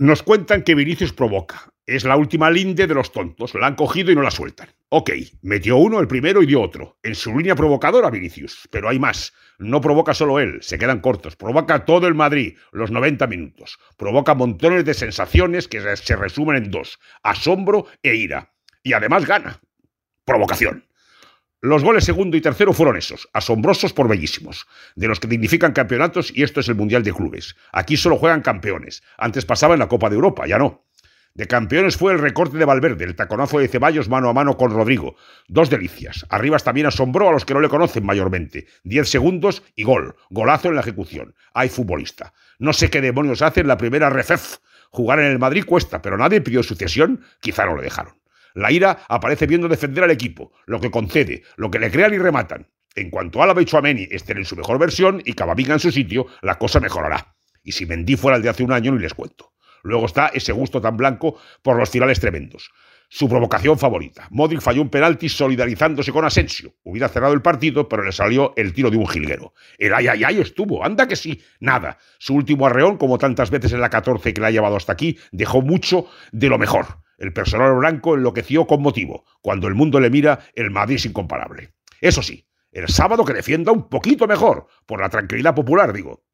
Nos cuentan que Vinicius provoca. Es la última linde de los tontos. La han cogido y no la sueltan. Ok, metió uno el primero y dio otro. En su línea provocadora, Vinicius. Pero hay más. No provoca solo él, se quedan cortos. Provoca todo el Madrid, los 90 minutos. Provoca montones de sensaciones que se resumen en dos. Asombro e ira. Y además gana. Provocación. Los goles segundo y tercero fueron esos, asombrosos por bellísimos, de los que dignifican campeonatos y esto es el Mundial de Clubes. Aquí solo juegan campeones. Antes pasaba en la Copa de Europa, ya no. De campeones fue el recorte de Valverde, el taconazo de Ceballos mano a mano con Rodrigo. Dos delicias. Arribas también asombró a los que no le conocen mayormente. Diez segundos y gol. Golazo en la ejecución. Hay futbolista. No sé qué demonios hace en la primera refef. Jugar en el Madrid cuesta, pero nadie pidió sucesión. Quizá no lo dejaron. La ira aparece viendo defender al equipo, lo que concede, lo que le crean y rematan. En cuanto Álava y Chouameni estén en su mejor versión y Cavaminga en su sitio, la cosa mejorará. Y si Mendy fuera el de hace un año, ni les cuento. Luego está ese gusto tan blanco por los finales tremendos. Su provocación favorita. Modric falló un penalti solidarizándose con Asensio. Hubiera cerrado el partido, pero le salió el tiro de un jilguero. El ay, ay, ay estuvo. Anda que sí. Nada. Su último arreón, como tantas veces en la 14 que le ha llevado hasta aquí, dejó mucho de lo mejor. El personal blanco enloqueció con motivo. Cuando el mundo le mira, el Madrid es incomparable. Eso sí, el sábado que defienda un poquito mejor, por la tranquilidad popular, digo.